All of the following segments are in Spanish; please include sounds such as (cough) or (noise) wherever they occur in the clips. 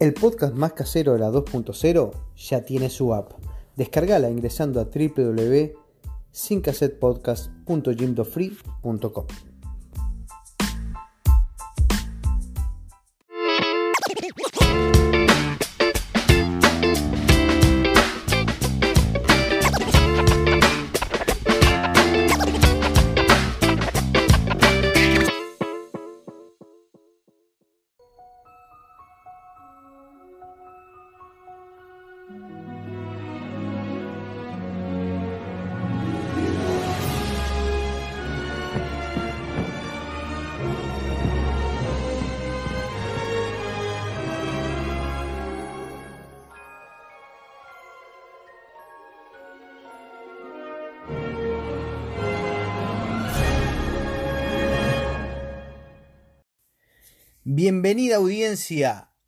El podcast más casero de la 2.0 ya tiene su app. Descargala ingresando a www.sincassetpodcast.jimdofree.com.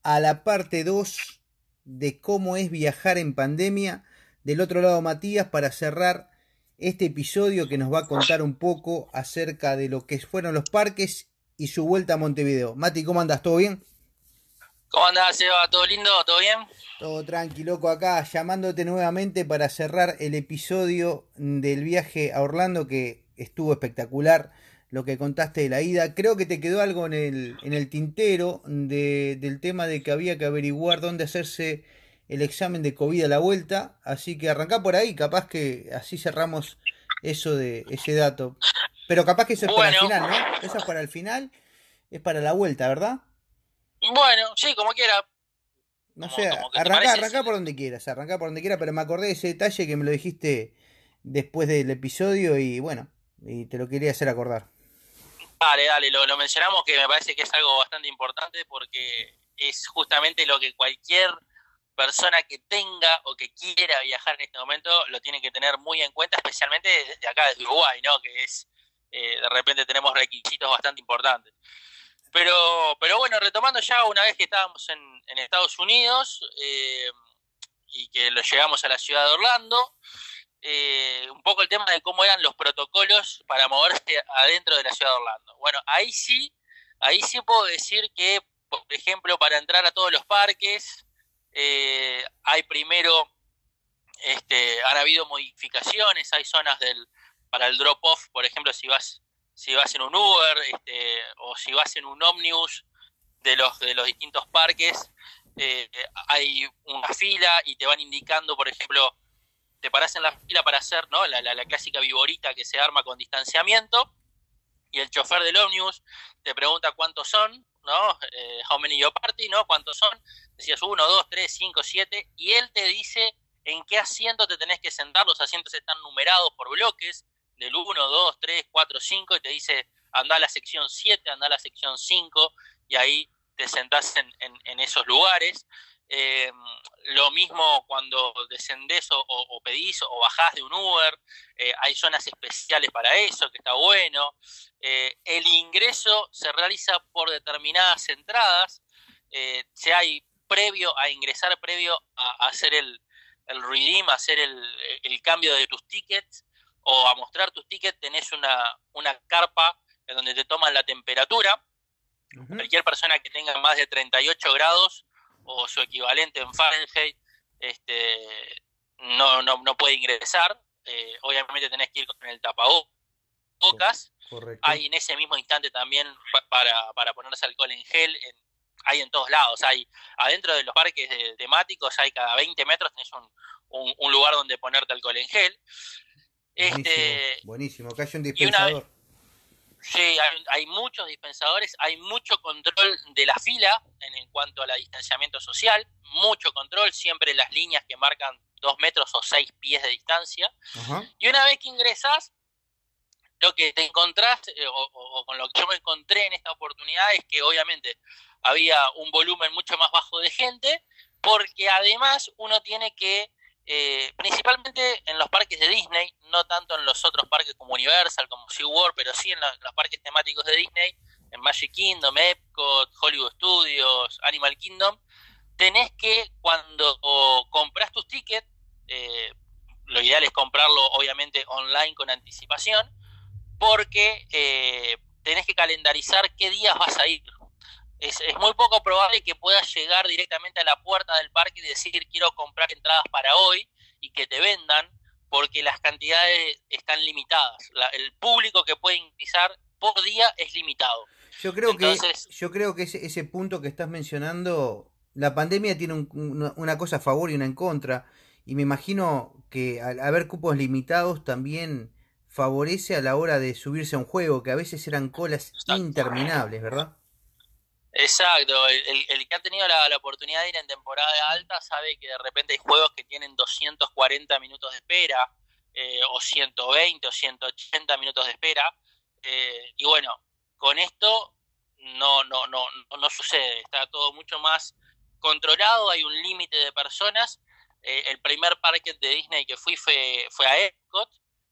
A la parte 2 de cómo es viajar en pandemia. Del otro lado Matías para cerrar este episodio que nos va a contar un poco acerca de lo que fueron los parques y su vuelta a Montevideo. Mati, ¿cómo andas? ¿Todo bien? ¿Cómo andás, Seba? ¿Todo lindo? ¿Todo bien? Todo tranquilo, loco, acá llamándote nuevamente para cerrar el episodio del viaje a Orlando que estuvo espectacular lo que contaste de la ida. Creo que te quedó algo en el, en el tintero de, del tema de que había que averiguar dónde hacerse el examen de COVID a la vuelta. Así que arrancá por ahí, capaz que así cerramos eso de ese dato. Pero capaz que eso es para el final, ¿no? Eso es para el final, es para la vuelta, ¿verdad? Bueno, sí, como quiera. No sé, arrancá, arrancá por donde quieras, arrancá por donde quieras, pero me acordé de ese detalle que me lo dijiste después del episodio y bueno, y te lo quería hacer acordar. Dale, dale, lo, mencionamos que me parece que es algo bastante importante porque es justamente lo que cualquier persona que tenga o que quiera viajar en este momento lo tiene que tener muy en cuenta, especialmente desde acá, desde Uruguay, ¿no? Que es, eh, de repente tenemos requisitos bastante importantes. Pero, pero bueno, retomando ya una vez que estábamos en, Estados Unidos eh, y que lo llegamos a la ciudad de Orlando, eh, un poco el tema de cómo eran los protocolos para moverse adentro de la ciudad de Orlando. Bueno, ahí sí, ahí sí puedo decir que, por ejemplo, para entrar a todos los parques, eh, hay primero, este, han habido modificaciones, hay zonas del, para el drop-off, por ejemplo, si vas, si vas en un Uber este, o si vas en un ómnibus de los, de los distintos parques, eh, hay una fila y te van indicando, por ejemplo, te parás en la fila para hacer ¿no? la, la, clásica viborita que se arma con distanciamiento y el chofer del ómnibus te pregunta cuántos son, ¿no? Eh, how many your party, ¿no? ¿Cuántos son? Decías uno, dos, tres, cinco, siete, y él te dice en qué asiento te tenés que sentar, los asientos están numerados por bloques, del 1, 2, 3, 4, 5, y te dice anda a la sección 7, anda a la sección 5, y ahí te sentás en, en, en esos lugares. Eh, lo mismo cuando descendés o, pedís o bajás de un Uber, eh, hay zonas especiales para eso, que está bueno. Eh, el ingreso se realiza por determinadas entradas, si hay previo a ingresar, previo a, hacer el, el, redeem, a hacer el, cambio de tus tickets o a mostrar tus tickets, tenés una, una carpa en donde te toman la temperatura. Cualquier persona que tenga más de 38 grados o su equivalente en Fahrenheit este, no, no, no puede ingresar. Eh, obviamente tenés que ir con el tapabocas. Hay en ese mismo instante también para, para ponerse alcohol en gel. hay en todos lados. Hay adentro de los parques temáticos, hay cada 20 metros tenés un, un, lugar donde ponerte alcohol en gel. Buenísimo, este, buenísimo. que hay un dispensador. Sí, hay, muchos dispensadores, hay mucho control de la fila en, cuanto a la distanciamiento social, mucho control, siempre las líneas que marcan dos metros o seis pies de distancia. Y una vez que ingresas, lo que te encontrás, eh, o, con lo que yo me encontré en esta oportunidad, es que obviamente había un volumen mucho más bajo de gente, porque además uno tiene que eh, principalmente en los parques de Disney, no tanto en los otros parques como Universal, como SeaWorld, pero sí en, los parques temáticos de Disney, en Magic Kingdom, Epcot, Hollywood Studios, Animal Kingdom, tenés que cuando compras tus tickets, eh, lo ideal es comprarlo obviamente online con anticipación, porque eh, tenés que calendarizar qué días vas a ir. Es, muy poco probable que puedas llegar directamente a la puerta del parque y decir quiero comprar entradas para hoy y que te vendan porque las cantidades están limitadas. el público que puede ingresar por día es limitado. Yo creo que yo creo que ese, ese punto que estás mencionando, la pandemia tiene una cosa a favor y una en contra y me imagino que al haber cupos limitados también favorece a la hora de subirse a un juego, que a veces eran colas interminables, ¿verdad? Exacto, el, que ha tenido la, oportunidad de ir en temporada alta sabe que de repente hay juegos que tienen 240 minutos de espera, eh, o 120 o 180 minutos de espera, eh, y bueno, con esto no, no, no, no sucede, está todo mucho más controlado, hay un límite de personas. Eh, el primer parque de Disney que fui fue, fue a Epcot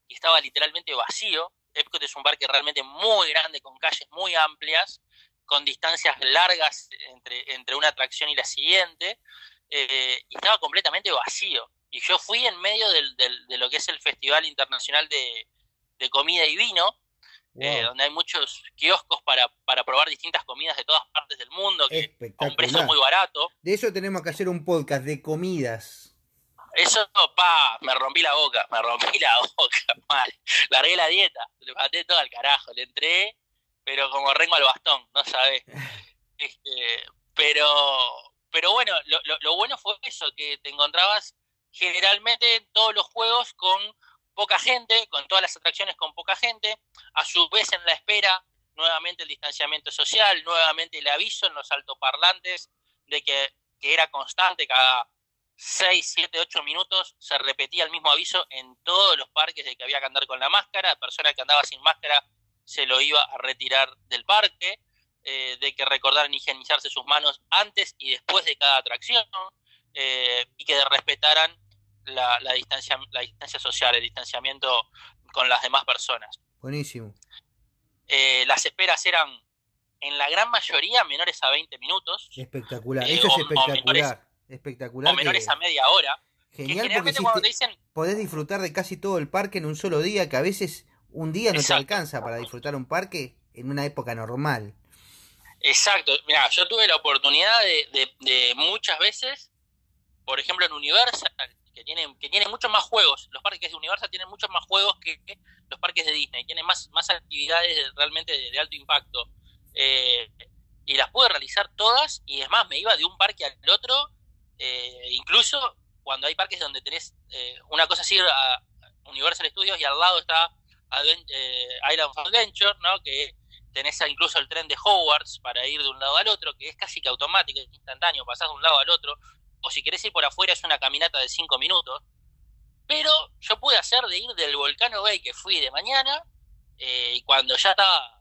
y estaba literalmente vacío. Epcot es un parque realmente muy grande, con calles muy amplias, con distancias largas entre, entre una atracción y la siguiente, eh, y estaba completamente vacío. Y yo fui en medio del, de lo que es el Festival Internacional de, Comida y Vino, eh, donde hay muchos kioscos para, para probar distintas comidas de todas partes del mundo, que a un precio muy barato. De eso tenemos que hacer un podcast de comidas. Eso, pa, me rompí la boca, me rompí la (laughs) boca, mal. Largué la dieta, le maté todo al carajo, le entré, pero como rengo al bastón, no sabes. (laughs) Este, pero, pero bueno, lo, lo, bueno fue eso, que te encontrabas generalmente en todos los juegos con poca gente, con todas las atracciones con poca gente, a su vez en la espera, nuevamente el distanciamiento social, nuevamente el aviso en los altoparlantes de que, que era constante cada 6, 7, 8 minutos se repetía el mismo aviso en todos los parques de que había que andar con la máscara, persona que andaba sin máscara se lo iba a retirar del parque, eh, de que recordaran higienizarse sus manos antes y después de cada atracción, eh, y que respetaran la, distancia, la distancia social, el distanciamiento con las demás personas. Buenísimo. Eh, las esperas eran en la gran mayoría menores a 20 minutos. Espectacular, eso es espectacular espectacular. O menores a media hora. Genial porque podés disfrutar de casi todo el parque en un solo día, que a veces un día no te alcanza para disfrutar un parque en una época normal. Exacto, mira, yo tuve la oportunidad de, muchas veces, por ejemplo en Universal, que tiene, que tiene muchos más juegos, los parques de Universal tienen muchos más juegos que, los parques de Disney, tienen más, más actividades realmente de, alto impacto. Eh, y las pude realizar todas, y es más, me iba de un parque al otro eh, incluso cuando hay parques donde tenés eh, una cosa así, a Universal Studios y al lado está Island of Adventure, ¿no? que tenés incluso el tren de Hogwarts para ir de un lado al otro, que es casi que automático, es instantáneo, pasás de un lado al otro, o si querés ir por afuera es una caminata de 5 minutos. Pero yo pude hacer de ir del Volcano Bay que fui de mañana, y cuando ya estaba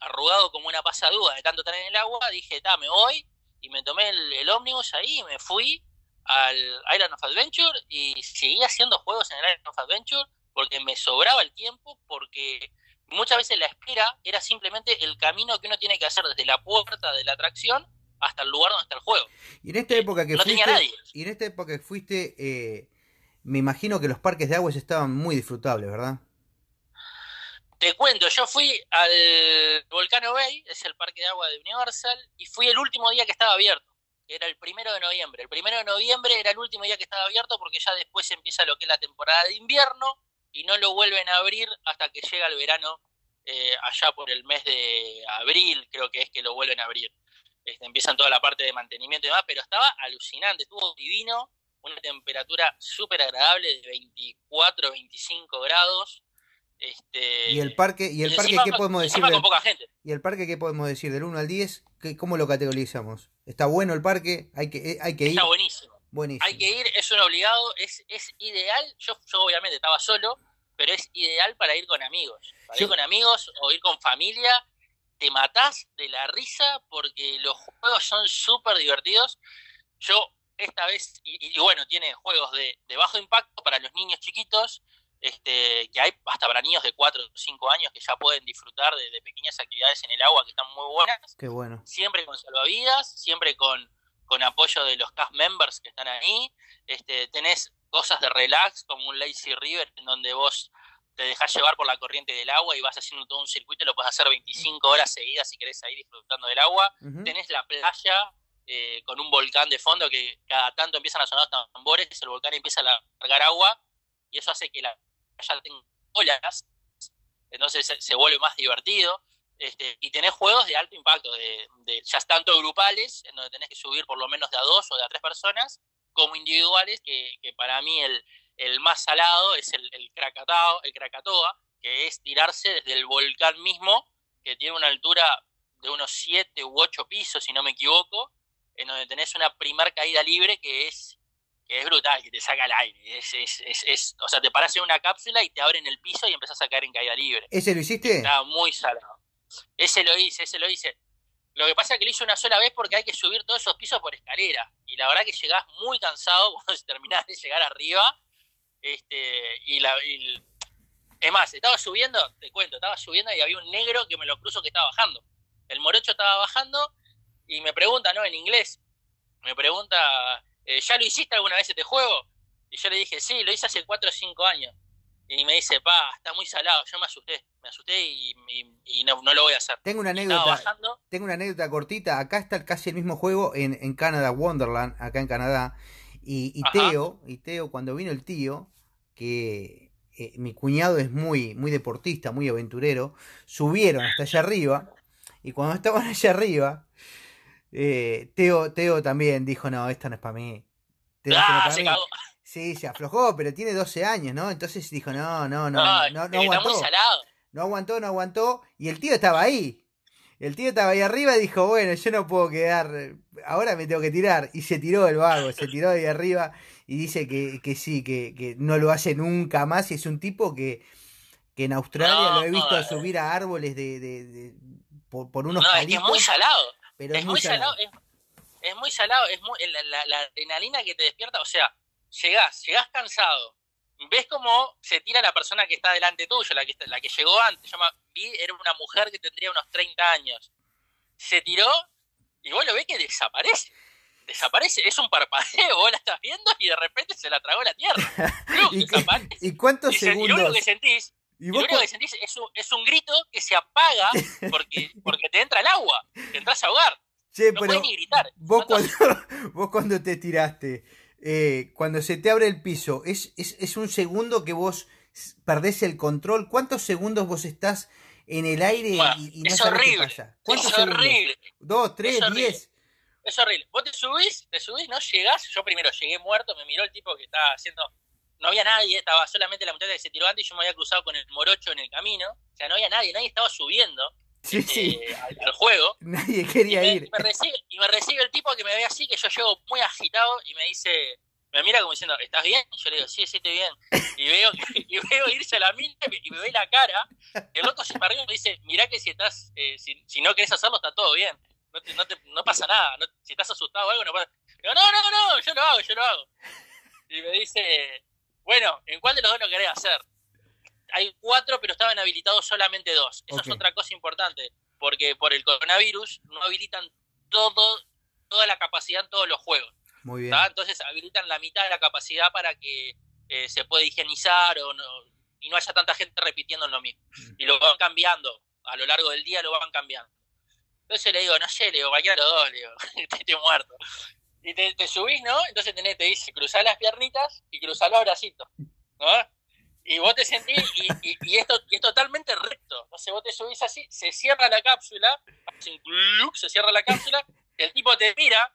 arrugado como una pasadúa de tanto estar en el agua, dije, me voy, y me tomé el, ómnibus ahí y me fui al Island of Adventure y seguí haciendo juegos en el Island of Adventure porque me sobraba el tiempo, porque muchas veces la espera era simplemente el camino que uno tiene que hacer desde la puerta de la atracción hasta el lugar donde está el juego. Y en esta época que fuiste, Y en esta época que fuiste, eh, me imagino que los parques de aguas estaban muy disfrutables, ¿verdad? Te cuento, yo fui al Volcano Bay, es el parque de agua de Universal, y fui el último día que estaba abierto. Era el primero de noviembre. El primero de noviembre era el último día que estaba abierto porque ya después empieza lo que es la temporada de invierno y no lo vuelven a abrir hasta que llega el verano, eh, allá por el mes de abril, creo que es que lo vuelven a abrir. Este, empiezan toda la parte de mantenimiento y demás, pero estaba alucinante, estuvo divino, una temperatura súper agradable de 24, 25 grados este, y el parque, y el parque ¿qué podemos decir? Del, Y el parque, ¿qué podemos decir? Del 1 al 10, ¿cómo lo categorizamos? ¿Está bueno el parque? ¿Hay que, eh, hay que ir? Está buenísimo. Hay que ir, es un obligado, es, es ideal. Yo, yo obviamente estaba solo, pero es ideal para ir con amigos. Para ir con amigos o ir con familia, te matás de la risa porque los juegos son súper divertidos. Yo esta vez, y, y, bueno, tiene juegos de, de bajo impacto para los niños chiquitos, este, que hay hasta para niños de 4 o 5 años que ya pueden disfrutar de, pequeñas actividades en el agua que están muy buenas. Qué bueno. Siempre con salvavidas, siempre con, con apoyo de los cast members que están ahí. Este, tenés cosas de relax como un lazy river en donde vos te dejas llevar por la corriente del agua y vas haciendo todo un circuito, lo puedes hacer 25 horas seguidas si querés ahí disfrutando del agua. Tenés la playa eh, con un volcán de fondo que cada tanto empiezan a sonar tambores, el volcán empieza a largar agua y eso hace que la playa tenga olas, entonces se, vuelve más divertido. Este, y tenés juegos de alto impacto, de, ya tanto grupales, en donde tenés que subir por lo menos de a dos o de a tres personas, como individuales, que, que para mí el, el más salado es el, el, Krakatao, el Krakatoa, que es tirarse desde el volcán mismo, que tiene una altura de unos 7 u 8 pisos, si no me equivoco, en donde tenés una primer caída libre que es, que es brutal, que te saca el aire. Es, es, es, o sea, te paras en una cápsula y te abren el piso y empezás a caer en caída libre. ¿Ese lo hiciste? Está muy salado. Ese lo hice, ese lo hice. Lo que pasa es que lo hice una sola vez porque hay que subir todos esos pisos por escalera. Y la verdad que llegás muy cansado (laughs) cuando terminás de llegar arriba este, y, la, es más, estaba subiendo, te cuento, estaba subiendo y había un negro que me lo cruzo que estaba bajando. El morocho estaba bajando y me pregunta, ¿no? En inglés, me pregunta, eh, ¿ya lo hiciste alguna vez este juego? Y yo le dije, sí, lo hice hace 4 o 5 años. Y me dice, pa, está muy salado. Yo me asusté, me asusté y, no, lo voy a hacer. Tengo una anécdota. Tengo una anécdota cortita. Acá está casi el mismo juego en, en Canadá, Wonderland, acá en Canadá. Y, Teo, y Teo, cuando vino el tío, que eh, mi cuñado es muy, muy deportista, muy aventurero, subieron hasta allá arriba. Y cuando estaban allá arriba, eh, Teo, Teo también dijo, no, esta no es para mí. ah, Sí, se aflojó, pero tiene 12 años, ¿no? Entonces dijo, no, no, no, no, no, no aguantó. No aguantó, no aguantó. Y el tío estaba ahí. El tío estaba ahí arriba y dijo, bueno, yo no puedo quedar, ahora me tengo que tirar. Y se tiró el vago, se tiró ahí arriba y dice que, que sí, que, que, no lo hace nunca más. Y es un tipo que, que en Australia lo he visto a subir a árboles de, de, por, por, unos No, es muy salado. Pero es, muy salado. Es, muy salado, es muy, la, la, adrenalina que te despierta, o sea, llegás, llegás cansado, ves cómo se tira la persona que está delante tuyo, la que, la que llegó antes. Llama, vi, era una mujer que tendría unos 30 años. Se tiró y vos lo ves que desaparece. Desaparece, es un parpadeo, (laughs) vos la estás viendo y de repente se la tragó la tierra. (laughs) ¿Y, ¿Y, cuántos segundos? Y lo único que sentís, ¿Y lo único que sentís es un, es un grito que se apaga (laughs) porque, porque te entra el agua, te entras a ahogar. no puedes ni gritar. Vos cuando, vos cuando te tiraste, eh, cuando se te abre el piso, ¿es, es, un segundo que vos perdés el control? ¿Cuántos segundos vos estás en el aire y, no sabés qué pasa? ¿Cuántos es horrible. ¿Dos, tres, diez? Es horrible. Vos te subís, te subís, no llegás. Yo primero llegué muerto, me miró el tipo que estaba haciendo. No había nadie, estaba solamente la muchacha que se tiró antes y yo me había cruzado con el morocho en el camino. O sea, no había nadie, nadie estaba subiendo. Este, al, juego. (laughs) Nadie quería ir. Y me, recibe, y me, recibe, el tipo que me ve así, que yo llego muy agitado y me dice, me mira como diciendo, ¿estás bien? Y yo le digo, sí, sí, estoy bien. Y veo, (laughs) y veo irse a la mina y me ve la cara. El loco se me arriba y me dice, mirá que si estás, eh, si, si, no querés hacerlo, está todo bien. No, te, no, te, no pasa nada. si estás asustado o algo, no pasa. Digo, no, no, no, yo lo hago, yo lo hago. Y me dice, bueno, ¿en cuál de los dos lo querés hacer? Hay cuatro, pero estaban habilitados solamente dos. Eso es otra cosa importante, porque por el coronavirus no habilitan todo, toda la capacidad en todos los juegos. Muy bien. Entonces habilitan la mitad de la capacidad para que eh, se pueda higienizar o no, y no haya tanta gente repitiendo lo mismo. Mm. Y lo van cambiando, a lo largo del día lo van cambiando. Entonces le digo, no sé, le digo, cualquiera los dos, le digo, (laughs) estoy muerto. Y te, subís, ¿no? Entonces tenés, te dice, cruzar las piernitas y cruzar los bracitos, ¿no? Y vos te sentís, y, y, esto es totalmente recto. No sé, vos te subís así, se cierra la cápsula, se cierra la cápsula, el tipo te mira,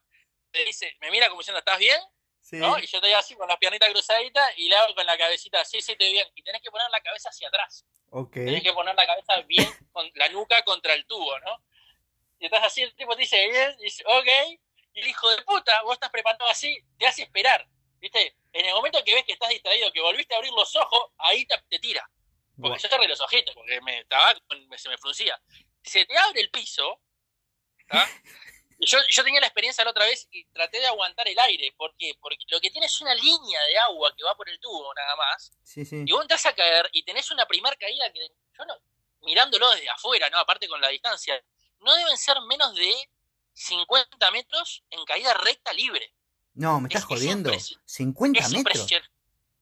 te dice, me mira como diciendo, ¿estás bien? ¿No? Y yo estoy así con las piernitas cruzaditas y le hago con la cabecita, sí, sí, estoy bien. Y tenés que poner la cabeza hacia atrás. Okay. Tenés que poner la cabeza bien, con la nuca contra el tubo, ¿no? Y estás así, el tipo te dice, bien, dice, ok. Y el hijo de puta, vos estás preparado así, te hace esperar. ¿Viste? En el momento que ves que estás distraído, que volviste a abrir los ojos, ahí te, tira. Porque yo cerré los ojitos, porque me, estaba, se me fruncía. Se te abre el piso, (laughs) yo, yo tenía la experiencia la otra vez y traté de aguantar el aire. ¿Por qué? Porque lo que tiene es una línea de agua que va por el tubo nada más. Y vos entras a caer y tenés una primera caída que yo no, mirándolo desde afuera, ¿no? Aparte con la distancia, no deben ser menos de 50 metros en caída recta libre. No, me estás jodiendo. 50 metros.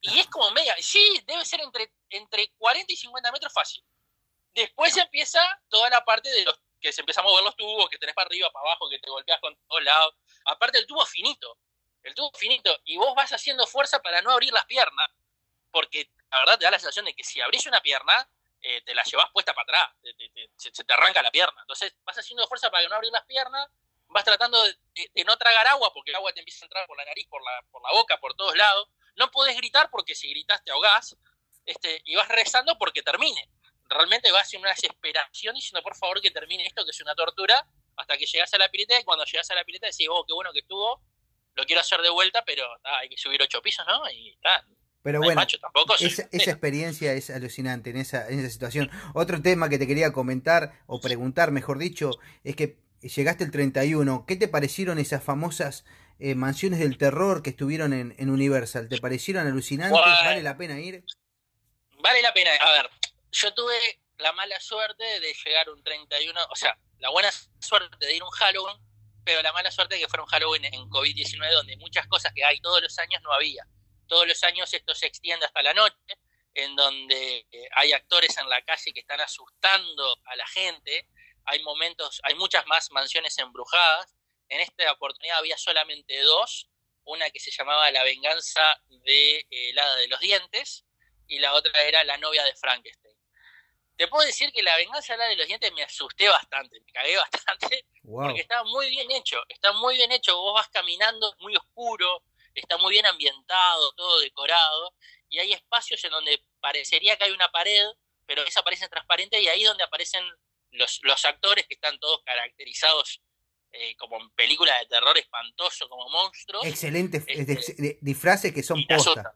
Y es como media. Sí, debe ser entre entre 40 y 50 metros fácil. Después empieza toda la parte de los que se empieza a mover los tubos, que tenés para arriba, para abajo, que te golpeas con todos lados. Aparte el tubo finito, el tubo finito, y vos vas haciendo fuerza para no abrir las piernas, porque la verdad te da la sensación de que si abrís una pierna, eh, te la llevas puesta para atrás, se, te arranca la pierna. Entonces vas haciendo fuerza para no abrir las piernas, vas tratando de, no tragar agua, porque el agua te empieza a entrar por la nariz, por la, por la boca, por todos lados. No podés gritar porque si gritas te ahogás, este, y vas rezando porque termine. Realmente vas en una desesperación diciendo por favor que termine esto, que es una tortura, hasta que llegas a la pileta y cuando llegas a la pileta decís, oh, qué bueno que estuvo, lo quiero hacer de vuelta, pero hay que subir ocho pisos, ¿no? Y está. Pero bueno, esa, experiencia es alucinante en esa, en esa situación. Otro tema que te quería comentar, o preguntar, mejor dicho, es que llegaste el 31. ¿Qué te parecieron esas famosas eh, mansiones del terror que estuvieron en, en Universal? ¿Te parecieron alucinantes? ¿Vale la pena ir? Vale la pena. A ver, yo tuve la mala suerte de llegar un 31, o sea, la buena suerte de ir un Halloween pero la mala suerte es que fuera un Halloween en COVID-19 donde muchas cosas que hay todos los años no había. Todos los años esto se extiende hasta la noche, en donde eh, hay actores en la calle que están asustando a la gente, hay momentos, hay muchas más mansiones embrujadas. En esta oportunidad había solamente dos, una que se llamaba La venganza de eh, la de los dientes y la otra era La novia de Frankenstein. Te puedo decir que la venganza de los dientes me asusté bastante, me cagué (laughs) bastante, porque está muy bien hecho, está muy bien hecho, vos vas caminando muy oscuro, está muy bien ambientado, todo decorado, y hay espacios en donde parecería que hay una pared, pero esa parece transparente y ahí es donde aparecen los, los actores que están todos caracterizados eh, como en películas de terror espantoso, como monstruos. Excelentes este, disfraces que son posta.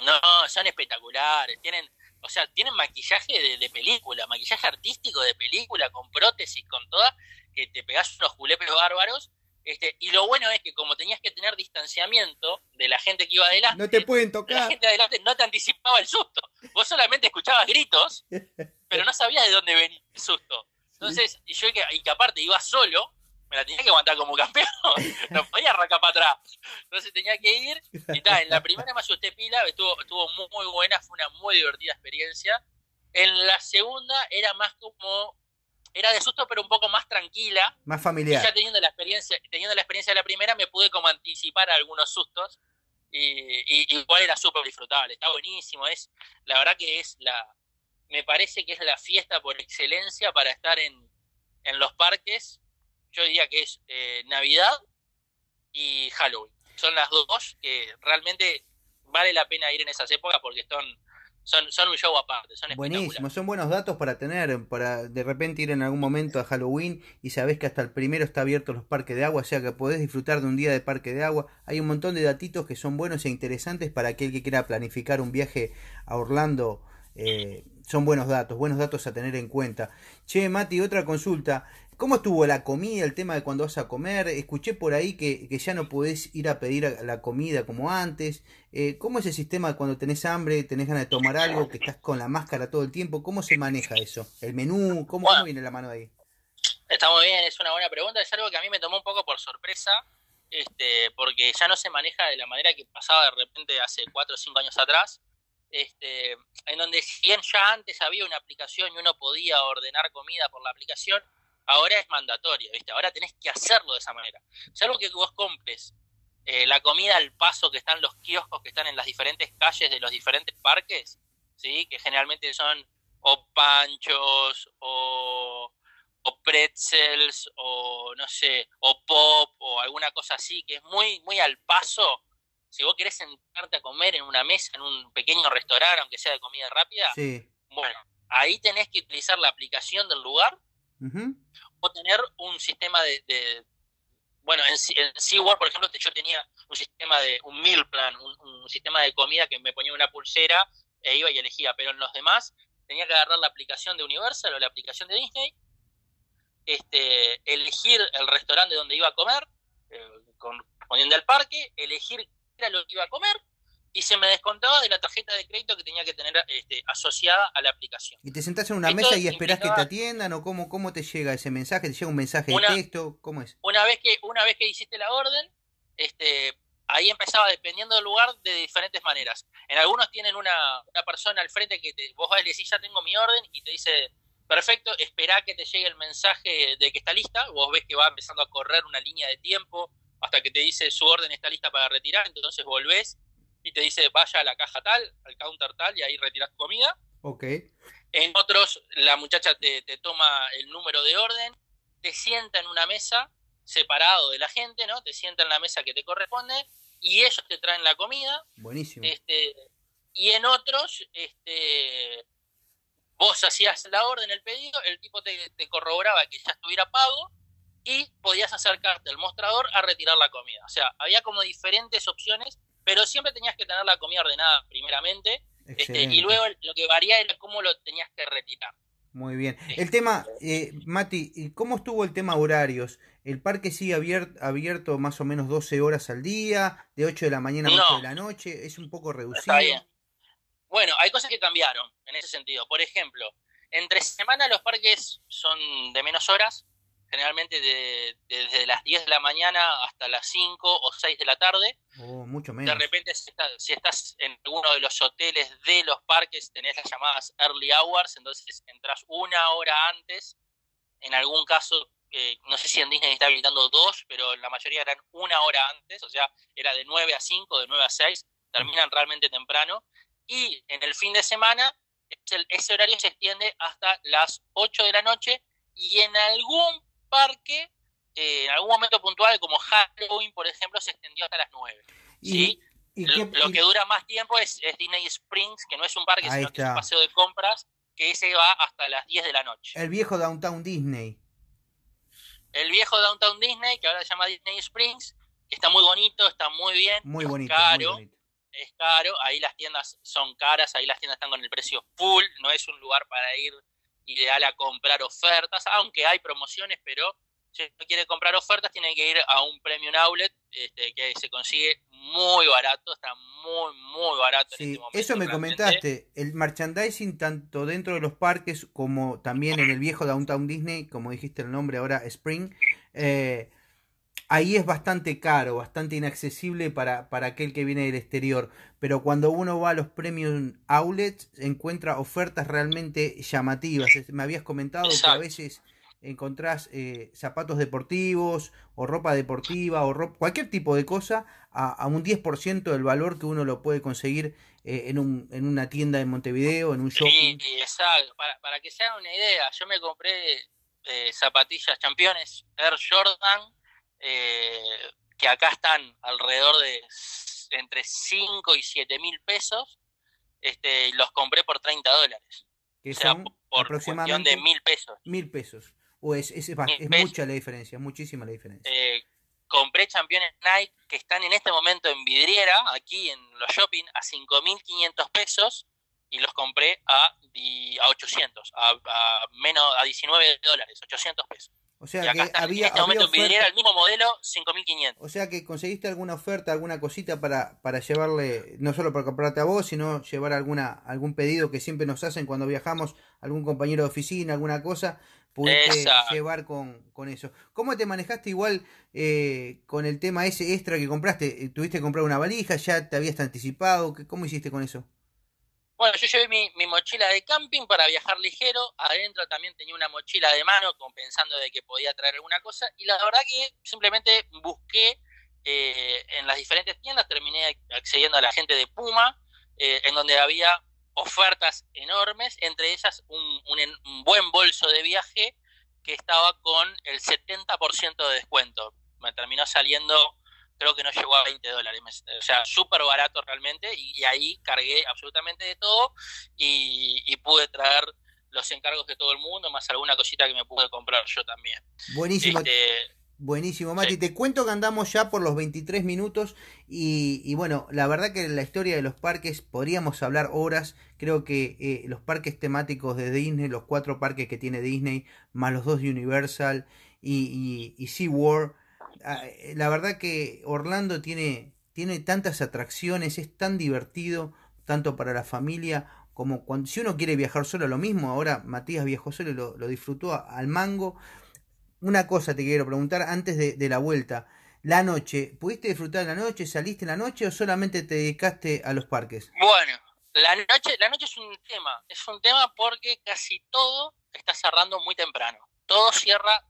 No, son espectaculares, tienen o sea, tienen maquillaje de, película, maquillaje artístico de película, con prótesis, con toda, que te pegás unos julepes bárbaros. Este, y lo bueno es que como tenías que tener distanciamiento de la gente que iba adelante, no te pueden tocar. La gente adelante no te anticipaba el susto. Vos solamente escuchabas gritos, (laughs) pero no sabías de dónde venía el susto. Entonces, y yo y que aparte iba solo, me la tenía que aguantar como campeón, (laughs) no podía arrancar para atrás. Entonces tenía que ir, y tal, en la primera me asusté pila, estuvo, estuvo muy, buena, fue una muy divertida experiencia. En la segunda era más como, era de susto, pero un poco más tranquila. Más familiar. Y ya teniendo la experiencia, teniendo la experiencia de la primera, me pude como anticipar algunos sustos. Y, igual era súper disfrutable, está buenísimo, es, la verdad que es la, me parece que es la fiesta por excelencia para estar en, en los parques yo diría que es eh, Navidad y Halloween. Son las dos que realmente vale la pena ir en esas épocas porque son, son, son un show aparte. Son Buenísimo, son buenos datos para tener, para de repente ir en algún momento a Halloween y sabés que hasta el primero está abierto los parques de agua, o sea que podés disfrutar de un día de parque de agua. Hay un montón de datitos que son buenos e interesantes para aquel que quiera planificar un viaje a Orlando. Eh, son buenos datos, buenos datos a tener en cuenta. Che, Mati, otra consulta. ¿Cómo estuvo la comida, el tema de cuando vas a comer? Escuché por ahí que, ya no podés ir a pedir la comida como antes. Eh, ¿Cómo es el sistema cuando tenés hambre, tenés ganas de tomar algo, que estás con la máscara todo el tiempo? ¿Cómo se maneja eso? ¿El menú? ¿Cómo, viene la mano ahí? Está muy bien, es una buena pregunta. Es algo que a mí me tomó un poco por sorpresa, este, porque ya no se maneja de la manera que pasaba de repente hace 4 o 5 años atrás. Este, en donde si bien ya antes había una aplicación y uno podía ordenar comida por la aplicación, ahora es mandatorio. Ahora tenés que hacerlo de esa manera. Salvo que vos compres eh, la comida al paso que están los kioscos que están en las diferentes calles de los diferentes parques, ¿sí? Que generalmente son o panchos o, o pretzels o no sé, o pop o alguna cosa así, que es muy, muy al paso. Si vos querés sentarte a comer en una mesa, en un pequeño restaurante, aunque sea de comida rápida, bueno, ahí tenés que utilizar la aplicación del lugar o tener un sistema de, bueno, en, en SeaWorld, por ejemplo, yo tenía un sistema de, un meal plan, un, sistema de comida que me ponía una pulsera e iba y elegía, pero en los demás tenía que agarrar la aplicación de Universal o la aplicación de Disney, este, elegir el restaurante donde iba a comer, eh, con, poniendo el parque, elegir era lo que iba a comer, y se me descontaba de la tarjeta de crédito que tenía que tener este, asociada a la aplicación. ¿Y te sentás en una mesa y esperás que te atiendan o cómo, cómo te llega ese mensaje? ¿Te llega un mensaje de texto? ¿Cómo es? Una vez que, una vez que hiciste la orden, este, ahí empezaba, dependiendo del lugar, de diferentes maneras. En algunos tienen una, persona al frente que te, vos vas y le decís, ya tengo mi orden, y te dice, perfecto, espera que te llegue el mensaje de que está lista, vos ves que va empezando a correr una línea de tiempo hasta que te dice su orden está lista para retirar, entonces volvés y te dice vaya a la caja tal, al counter tal, y ahí retiras tu comida. Ok. En otros, la muchacha te, te toma el número de orden, te sienta en una mesa separado de la gente, ¿no? Te sienta en la mesa que te corresponde y ellos te traen la comida. Buenísimo. Este, y en otros, este, vos hacías la orden, el pedido, el tipo te, te corroboraba que ya estuviera pago y podías acercarte al mostrador a retirar la comida. O sea, había como diferentes opciones, pero siempre tenías que tener la comida ordenada primeramente este, y luego lo que varía era cómo lo tenías que retirar. Muy bien. El tema, eh, Mati, ¿cómo estuvo el tema horarios? ¿El parque sigue abierto, abierto más o menos 12 horas al día, de 8 de la mañana a 8 de la noche? ¿Es un poco reducido? Bueno, hay cosas que cambiaron en ese sentido. Por ejemplo, entre semana los parques son de menos horas, generalmente desde las 10 de la mañana hasta las 5 o 6 de la tarde. Oh, mucho menos. De repente, si, estás en uno de los hoteles de los parques, tenés las llamadas early hours, entonces entras una hora antes. En algún caso, eh, no sé si en Disney está habilitando dos, pero la mayoría eran una hora antes, o sea, era de 9 a 5, de 9 a 6, terminan realmente temprano. Y en el fin de semana, ese horario se extiende hasta las 8 de la noche y en algún parque, eh, en algún momento puntual, como Halloween, por ejemplo, se extendió hasta las 9. ¿sí? lo, que dura más tiempo es, Disney Springs, que no es un parque, sino que es un paseo de compras, que ese va hasta las 10 de la noche. El viejo Downtown Disney. El viejo Downtown Disney, que ahora se llama Disney Springs, que está muy bonito, está muy bien. Muy bonito. Caro, muy Es caro, ahí las tiendas son caras, ahí las tiendas están con el precio full, no es un lugar para ir ideal a comprar ofertas, aunque hay promociones, pero si uno quiere comprar ofertas tiene que ir a un premium outlet este, que se consigue muy barato, está muy, muy barato en este momento. Eso me comentaste, el merchandising tanto dentro de los parques como también en el viejo Downtown Disney, como dijiste el nombre ahora, Spring, eh, ahí es bastante caro, bastante inaccesible para, para aquel que viene del exterior. Pero cuando uno va a los premium outlets, encuentra ofertas realmente llamativas. Me habías comentado que a veces encontrás eh, zapatos deportivos o ropa deportiva o cualquier tipo de cosa a, un 10% del valor que uno lo puede conseguir eh, en, un, en una tienda en Montevideo, en un shopping. Sí, exacto. Para, para que se haga una idea, yo me compré eh, zapatillas campeones Air Jordan eh, que acá están alrededor de entre 5 y 7 mil pesos, este, los compré por 30 dólares. Que son por aproximadamente de mil pesos. Mil pesos. O es, es, mucha la diferencia, muchísima la diferencia. Eh, compré championes Nike que están en este momento en vidriera, aquí en los shopping, a 5.500 pesos y los compré a, a 800, a, a, menos, a 19 dólares, 800 pesos. O sea que había, en este el mismo modelo 5500. O sea que conseguiste alguna oferta, alguna cosita para, para llevarle, no solo para comprarte a vos, sino llevar alguna algún pedido que siempre nos hacen cuando viajamos, algún compañero de oficina, alguna cosa, pudiste llevar con, con, eso. ¿Cómo te manejaste igual eh, con el tema ese extra que compraste? ¿Tuviste que comprar una valija? ¿Ya te habías anticipado? ¿Cómo hiciste con eso? Bueno, yo llevé mi, mochila de camping para viajar ligero, adentro también tenía una mochila de mano, pensando de que podía traer alguna cosa, y la verdad que simplemente busqué eh, en las diferentes tiendas, terminé accediendo a la gente de Puma, eh, en donde había ofertas enormes, entre ellas un, un buen bolso de viaje que estaba con el 70% de descuento. Me terminó saliendo creo que no llegó a 20 dólares. O sea, súper barato realmente. Y, ahí cargué absolutamente de todo y, pude traer los encargos de todo el mundo, más alguna cosita que me pude comprar yo también. Buenísimo. Este, Buenísimo, Mati. Te cuento que andamos ya por los 23 minutos y, bueno, la verdad que la historia de los parques podríamos hablar horas. Creo que eh, los parques temáticos de Disney, los cuatro parques que tiene Disney, más los dos de Universal y, y, y SeaWorld, la verdad que Orlando tiene, tiene tantas atracciones, es tan divertido, tanto para la familia como cuando, si uno quiere viajar solo, lo mismo. Ahora Matías viajó solo lo, disfrutó al mango. Una cosa te quiero preguntar antes de, la vuelta. la noche, ¿pudiste disfrutar la noche? ¿Saliste la noche o solamente te dedicaste a los parques? Bueno, la noche, la noche es un tema, es un tema porque casi todo está cerrando muy temprano. Todo cierra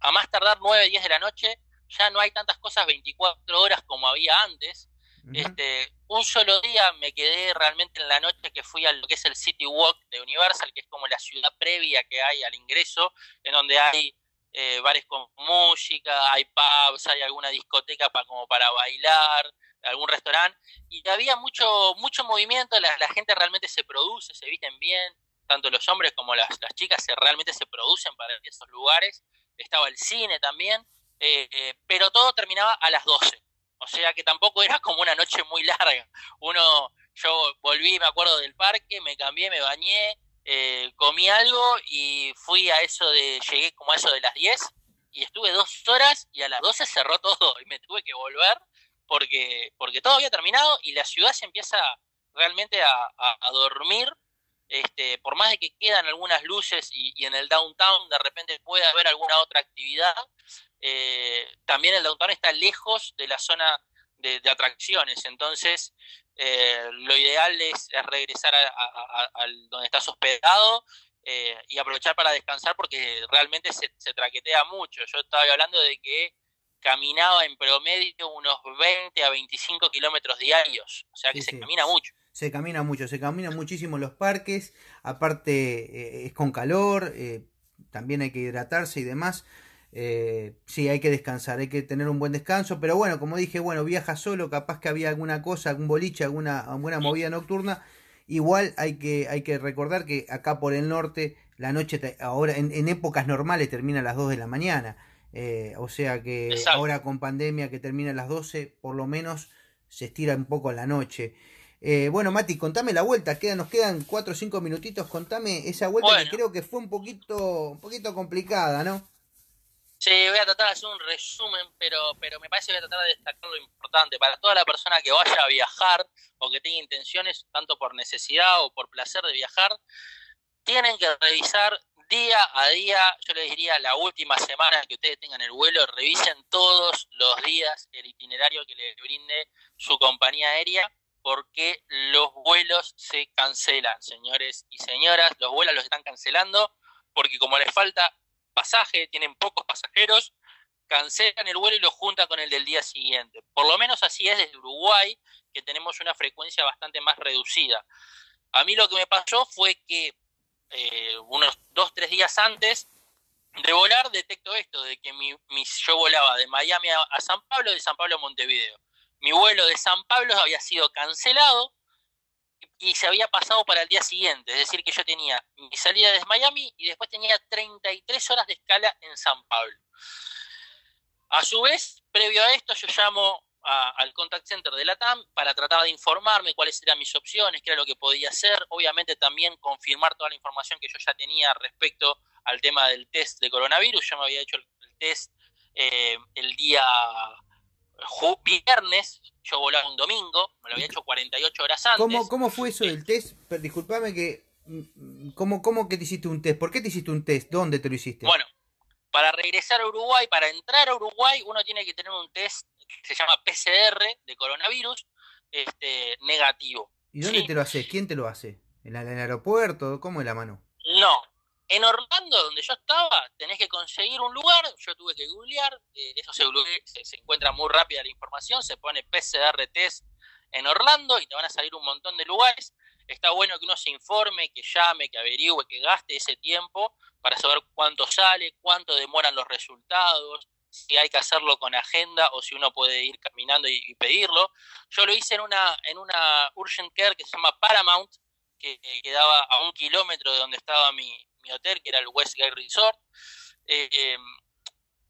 a más tardar 9, 10 de la noche, ya no hay tantas cosas 24 horas como había antes. Este, un solo día me quedé realmente en la noche que fui a lo que es el City Walk de Universal, que es como la ciudad previa que hay al ingreso, en donde hay eh, bares con música, hay pubs, hay alguna discoteca para, como para bailar, algún restaurante, y había mucho, mucho movimiento, la, la, gente realmente se produce, se visten bien, tanto los hombres como las, las chicas se, realmente se producen para esos lugares, estaba el cine también, eh, eh, pero todo terminaba a las 12. O sea que tampoco era como una noche muy larga. Uno, yo volví, me acuerdo del parque, me cambié, me bañé, eh, comí algo y fui a eso de, llegué como a eso de las 10 y estuve dos horas y a las 12 cerró todo (laughs) y me tuve que volver porque, porque todo había terminado y la ciudad se empieza realmente a, a dormir este, por más de que quedan algunas luces y, en el downtown de repente puede haber alguna otra actividad, eh, también el downtown está lejos de la zona de, atracciones, entonces eh, lo ideal es, regresar a, donde estás hospedado eh, y aprovechar para descansar porque realmente se, traquetea mucho. Yo estaba hablando de que caminaba en promedio unos 20 a 25 kilómetros diarios, o sea que se camina mucho se camina mucho, se camina muchísimo en los parques, aparte eh, es con calor, eh, también hay que hidratarse y demás. Eh, sí, hay que descansar, hay que tener un buen descanso, pero bueno, como dije, bueno, viaja solo, capaz que había alguna cosa, algún boliche, alguna, alguna movida nocturna. Igual hay que, hay que recordar que acá por el norte la noche ahora en, en épocas normales termina a las 2 de la mañana. o sea que ahora con pandemia que termina a las 12, por lo menos se estira un poco la noche. Eh, bueno, Mati, contame la vuelta. Queda, nos quedan 4 o 5 minutitos. Contame esa vuelta que creo que fue un poquito, un poquito complicada, ¿no? Sí, voy a tratar de hacer un resumen, pero, pero me parece que voy a tratar de destacar lo importante. Para toda la persona que vaya a viajar o que tenga intenciones, tanto por necesidad o por placer de viajar, tienen que revisar día a día, yo les diría la última semana que ustedes tengan el vuelo, revisen todos los días el itinerario que les brinde su compañía aérea porque los vuelos se cancelan, señores y señoras, los vuelos los están cancelando porque como les falta pasaje, tienen pocos pasajeros, cancelan el vuelo y lo juntan con el del día siguiente. Por lo menos así es desde Uruguay, que tenemos una frecuencia bastante más reducida. A mí lo que me pasó fue que eh, unos dos, tres días antes de volar detecto esto, de que mi, yo volaba de Miami a, a San Pablo, de San Pablo a Montevideo mi vuelo de San Pablo había sido cancelado y se había pasado para el día siguiente. Es decir, que yo tenía mi salida desde Miami y después tenía 33 horas de escala en San Pablo. A su vez, previo a esto, yo llamo al contact center de la TAM para tratar de informarme cuáles eran mis opciones, qué era lo que podía hacer. Obviamente también confirmar toda la información que yo ya tenía respecto al tema del test de coronavirus. Yo me había hecho el, test eh, el día viernes, yo volaba un domingo, me lo había hecho 48 horas antes. ¿Cómo, cómo fue eso del test? disculpame que... Mm, ¿Cómo, ¿Cómo que te hiciste un test? ¿Por qué te hiciste un test? ¿Dónde te lo hiciste? Bueno, para regresar a Uruguay, para entrar a Uruguay, uno tiene que tener un test que se llama PCR de coronavirus este, negativo. ¿Y dónde te lo haces? ¿Quién te lo hace? ¿En el aeropuerto? ¿Cómo es la mano? No, en Orlando, donde yo estaba, tenés que conseguir un lugar, yo tuve que googlear, eh, eso se, encuentra muy rápida la información, se pone PCR test en Orlando y te van a salir un montón de lugares. Está bueno que uno se informe, que llame, que averigüe, que gaste ese tiempo para saber cuánto sale, cuánto demoran los resultados, si hay que hacerlo con agenda o si uno puede ir caminando y, pedirlo. Yo lo hice en una, en una urgent care que se llama Paramount, que quedaba a un kilómetro de donde estaba mi, hotel, que era el Westgate Resort. Eh,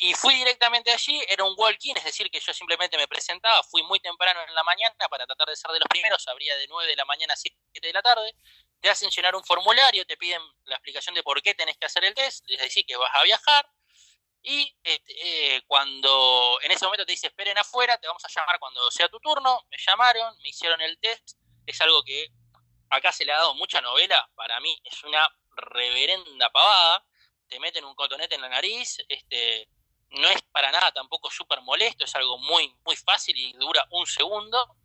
y fui directamente allí, era un walk-in, es decir, que yo simplemente me presentaba, fui muy temprano en la mañana para tratar de ser de los primeros, abría de 9 de la mañana a 7 de la tarde, te hacen llenar un formulario, te piden la explicación de por qué tenés que hacer el test, es decir, que vas a viajar, y este, eh, cuando en ese momento te dice esperen afuera, te vamos a llamar cuando sea tu turno, me llamaron, me hicieron el test, es algo que acá se le ha dado mucha novela, para mí es una reverenda pavada, te meten un cotonete en la nariz, este, no es para nada tampoco súper molesto, es algo muy, muy fácil y dura un segundo.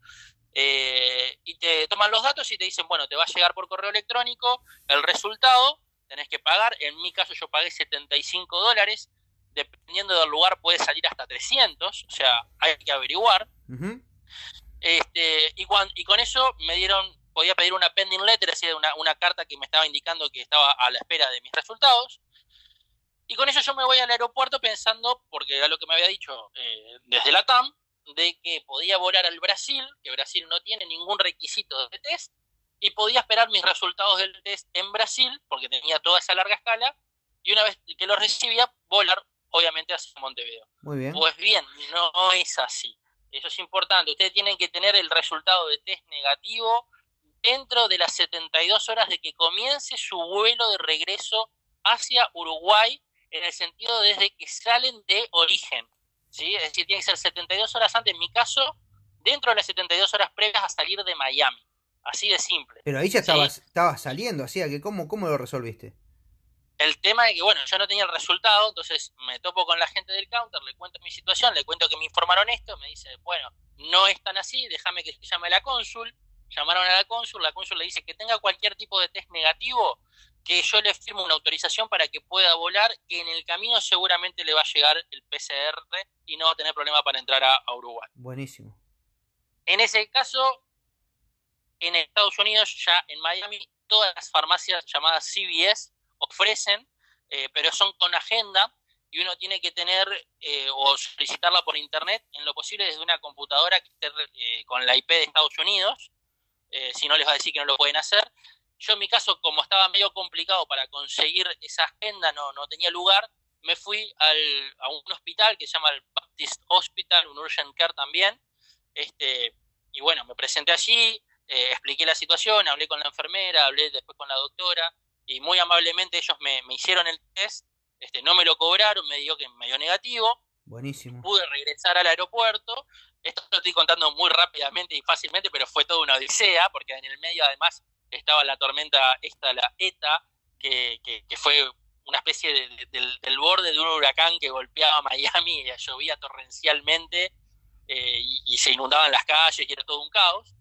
Eh, y te toman los datos y te dicen, bueno, te va a llegar por correo electrónico el resultado, tenés que pagar, en mi caso yo pagué 75 dólares, dependiendo del lugar puede salir hasta 300, o sea, hay que averiguar. este, y, y con eso me dieron, podía pedir una pending letter, es decir, una, una carta que me estaba indicando que estaba a la espera de mis resultados. Y con eso yo me voy al aeropuerto pensando, porque era lo que me había dicho eh, desde la TAM, de que podía volar al Brasil, que Brasil no tiene ningún requisito de test, y podía esperar mis resultados del test en Brasil, porque tenía toda esa larga escala, y una vez que lo recibía, volar obviamente hacia Montevideo. Muy bien. Pues bien, no es así. Eso es importante. Ustedes tienen que tener el resultado de test negativo dentro de las 72 horas de que comience su vuelo de regreso hacia Uruguay, en el sentido desde que salen de origen. ¿sí? Es decir, tiene que ser 72 horas antes, en mi caso, dentro de las 72 horas previas a salir de Miami. Así de simple. Pero ahí ya estabas, estabas saliendo, así que ¿cómo, ¿cómo lo resolviste? El tema es que, bueno, yo no tenía el resultado, entonces me topo con la gente del counter, le cuento mi situación, le cuento que me informaron esto, me dice, bueno, no es tan así, déjame que se llame a la cónsul. Llamaron a la cónsul, la cónsul le dice que tenga cualquier tipo de test negativo, que yo le firmo una autorización para que pueda volar, que en el camino seguramente le va a llegar el PCR y no va a tener problema para entrar a, Uruguay. Buenísimo. En ese caso, en Estados Unidos, ya en Miami, todas las farmacias llamadas CVS ofrecen, eh, pero son con agenda y uno tiene que tener eh, o solicitarla por internet en lo posible desde una computadora que esté eh, con la IP de Estados Unidos, si no les va a decir que no lo pueden hacer, yo en mi caso, como estaba medio complicado para conseguir esa agenda, no, no tenía lugar, me fui al, a un hospital que se llama el Baptist Hospital, un urgent care también, este, y bueno, me presenté allí, eh, expliqué la situación, hablé con la enfermera, hablé después con la doctora, y muy amablemente ellos me, me hicieron el test, este, no me lo cobraron, me dio que me dio negativo, Buenísimo. Pude regresar al aeropuerto. Esto lo estoy contando muy rápidamente y fácilmente, pero fue toda una odisea, porque en el medio además estaba la tormenta esta, la ETA, que, que, fue una especie de, del, borde de un huracán que golpeaba (laughs) Miami y llovía torrencialmente eh, y, se inundaban las calles y era todo un caos.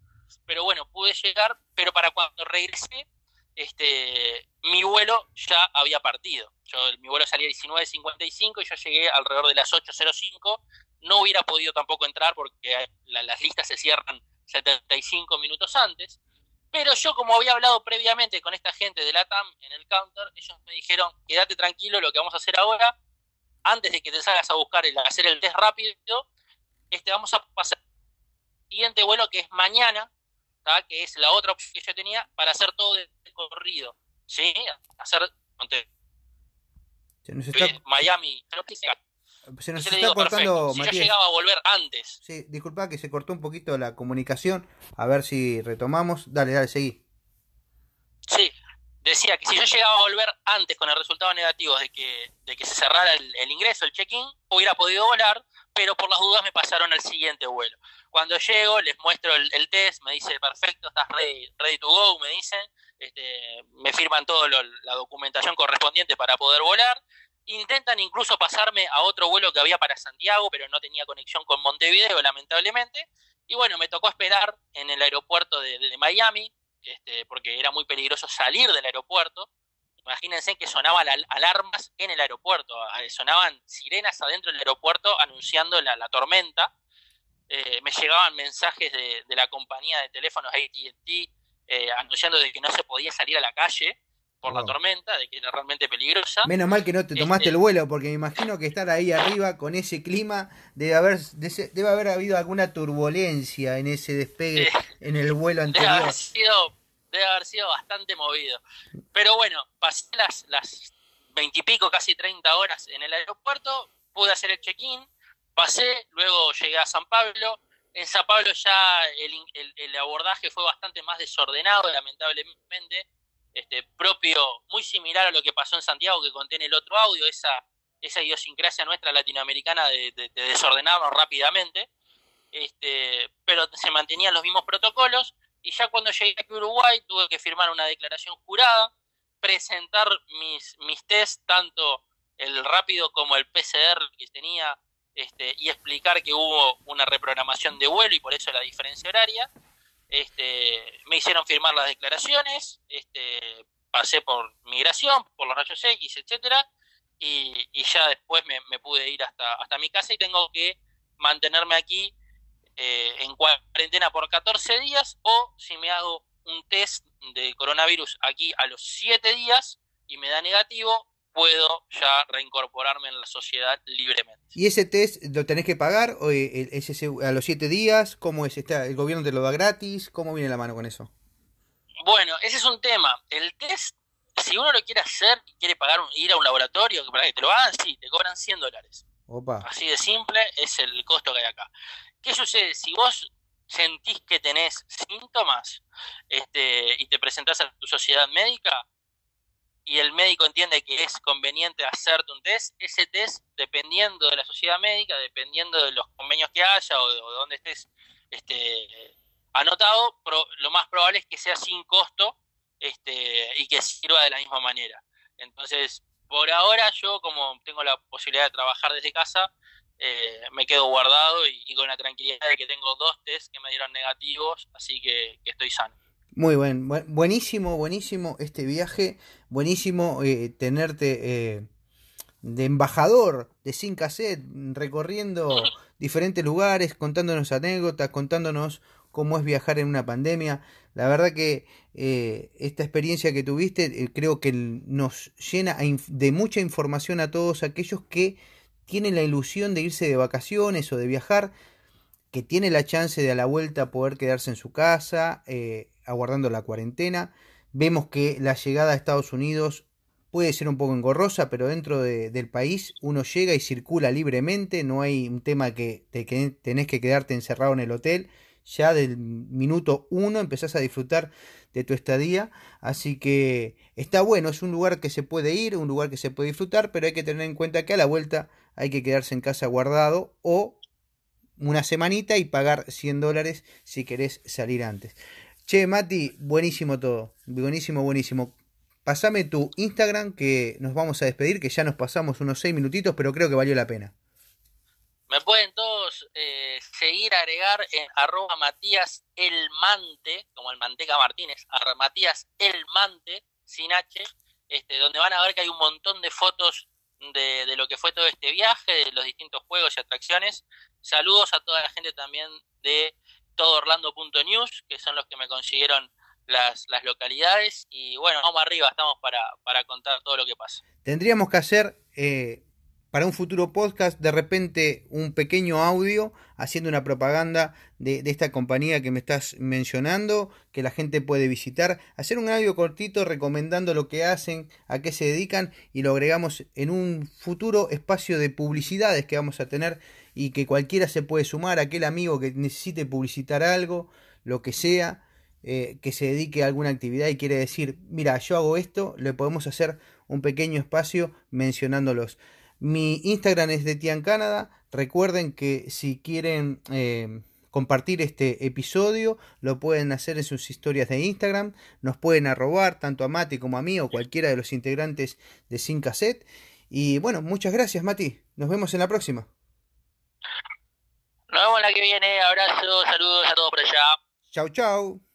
Pero bueno, pude llegar, pero para cuando regresé, este, mi vuelo ya había partido. Yo, mi vuelo salía a 19.55 y yo llegué alrededor de las 8.05. No hubiera podido tampoco entrar porque las listas se cierran 75 minutos antes. Pero yo, como había hablado previamente con esta gente de la TAM en el counter, ellos me dijeron, quédate tranquilo, lo que vamos a hacer ahora, antes de que te salgas a buscar el hacer el test rápido, este, vamos a pasar al siguiente vuelo que es mañana, que es la otra opción que yo tenía, para hacer todo de corrido. ¿Sí? Hacer. Miami. Se nos está cortando, si yo llegaba a volver antes. Sí, disculpa que se cortó un poquito la comunicación. A ver si retomamos. Dale, dale, seguí. Sí, decía que si yo llegaba a volver antes con el resultado negativo de que, de que se cerrara el, ingreso, el check-in, hubiera podido volar, pero por las dudas me pasaron al siguiente vuelo. Cuando llego, les muestro el, test, me dice, perfecto, estás ready, ready to go, me dicen, este, me firman toda la documentación correspondiente para poder volar, Intentan incluso pasarme a otro vuelo que había para Santiago, pero no tenía conexión con Montevideo, lamentablemente. Y bueno, me tocó esperar en el aeropuerto de, Miami, este, porque era muy peligroso salir del aeropuerto. Imagínense que sonaban alarmas en el aeropuerto, sonaban sirenas adentro del aeropuerto anunciando la, tormenta. Eh, me llegaban mensajes de, la compañía de teléfonos ATT eh, anunciando de que no se podía salir a la calle por la tormenta, de que era realmente peligrosa. Menos mal que no te tomaste el este, vuelo, porque me imagino que estar ahí arriba con ese clima debe haber debe haber habido alguna turbulencia en ese despegue en el vuelo anterior. Debe haber sido, debe haber sido bastante movido. Pero bueno, pasé las, las veintipico, casi 30 horas en el aeropuerto, pude hacer el check-in, pasé, luego llegué a San Pablo. En San Pablo ya el, el abordaje fue bastante más desordenado, lamentablemente. Este, propio, muy similar a lo que pasó en Santiago, que contiene el otro audio, esa, esa idiosincrasia nuestra latinoamericana de, desordenarnos rápidamente, este, pero se mantenían los mismos protocolos, y ya cuando llegué aquí a Uruguay tuve que firmar una declaración jurada, presentar mis, mis test tanto el rápido como el PCR que tenía este, y explicar que hubo una reprogramación de vuelo y por eso la diferencia horaria. Este, me hicieron firmar las declaraciones, este, pasé por migración, por los rayos X, etcétera, y, ya después me, pude ir hasta, hasta mi casa y tengo que mantenerme aquí eh, en cuarentena por 14 días o si me hago un test de coronavirus aquí a los 7 días y me da negativo, puedo ya reincorporarme en la sociedad libremente. ¿Y ese test lo tenés que pagar o eh, es ese, a los 7 días? ¿Cómo es? ¿Está, ¿El gobierno te lo da gratis? ¿Cómo viene la mano con eso? Bueno, ese es un tema. El test, si uno lo quiere hacer, quiere pagar, ir a un laboratorio para que te lo hagan, sí, te cobran 100 dólares. Opa. Así de simple es el costo que hay acá. ¿Qué sucede? Si vos sentís que tenés síntomas este, y te presentás a tu sociedad médica, y el médico entiende que es conveniente hacerte un test, ese test, dependiendo de la sociedad médica, dependiendo de los convenios que haya o de, dónde estés este, anotado, lo más probable es que sea sin costo este, y que sirva de la misma manera. Entonces, por ahora yo, como tengo la posibilidad de trabajar desde casa, eh, me quedo guardado y, con la tranquilidad de que tengo dos test que me dieron negativos, así que estoy sano. Muy buen, buenísimo, buenísimo este viaje, buenísimo eh, tenerte eh, de embajador de Sin Cassette, recorriendo diferentes lugares, contándonos anécdotas, contándonos cómo es viajar en una pandemia. La verdad que eh, esta experiencia que tuviste creo que nos llena de mucha información a todos aquellos que tienen la ilusión de irse de vacaciones o de viajar, que tienen la chance de a la vuelta poder quedarse en su casa, aguardando la cuarentena. Vemos que la llegada a Estados Unidos puede ser un poco engorrosa, pero dentro del país uno llega y circula libremente, no hay un tema que, te, que tenés que quedarte encerrado en el hotel. Ya del minuto uno empezás a disfrutar de tu estadía, así que está bueno, es un lugar que se puede ir, un lugar que se puede disfrutar, pero hay que tener en cuenta que a la vuelta hay que quedarse en casa guardado o una semanita y pagar 100 dólares si querés salir antes. Che, Mati, buenísimo todo. Buenísimo, buenísimo. Pasame tu Instagram que nos vamos a despedir, que ya nos pasamos unos 6 minutitos, pero creo que valió la pena. Me pueden todos eh, seguir, agregar en arroba Matías Elmante, como el Manteca Martínez, arroba Matías Elmante, sin H, este, donde van a ver que hay un montón de fotos de, lo que fue todo este viaje, de los distintos juegos y atracciones. Saludos a toda la gente también de todoorlando.news, que son los que me consiguieron las, las localidades. Y bueno, vamos arriba, estamos para, para contar todo lo que pasa. Tendríamos que hacer eh, para un futuro podcast de repente un pequeño audio haciendo una propaganda de, esta compañía que me estás mencionando, que la gente puede visitar, hacer un audio cortito recomendando lo que hacen, a qué se dedican y lo agregamos en un futuro espacio de publicidades que vamos a tener y que cualquiera se puede sumar, aquel amigo que necesite publicitar algo, lo que sea, eh, que se dedique a alguna actividad y quiere decir, mira, yo hago esto, le podemos hacer un pequeño espacio mencionándolos. Mi Instagram es de Tian Canadá. Recuerden que si quieren eh, compartir este episodio, lo pueden hacer en sus historias de Instagram. Nos pueden arrobar tanto a Mati como a mí o cualquiera de los integrantes de Sin Cassette. Y bueno, muchas gracias, Mati. Nos vemos en la próxima. Nos vemos la que viene. Abrazo, saludos a todos por allá. Chau, chau.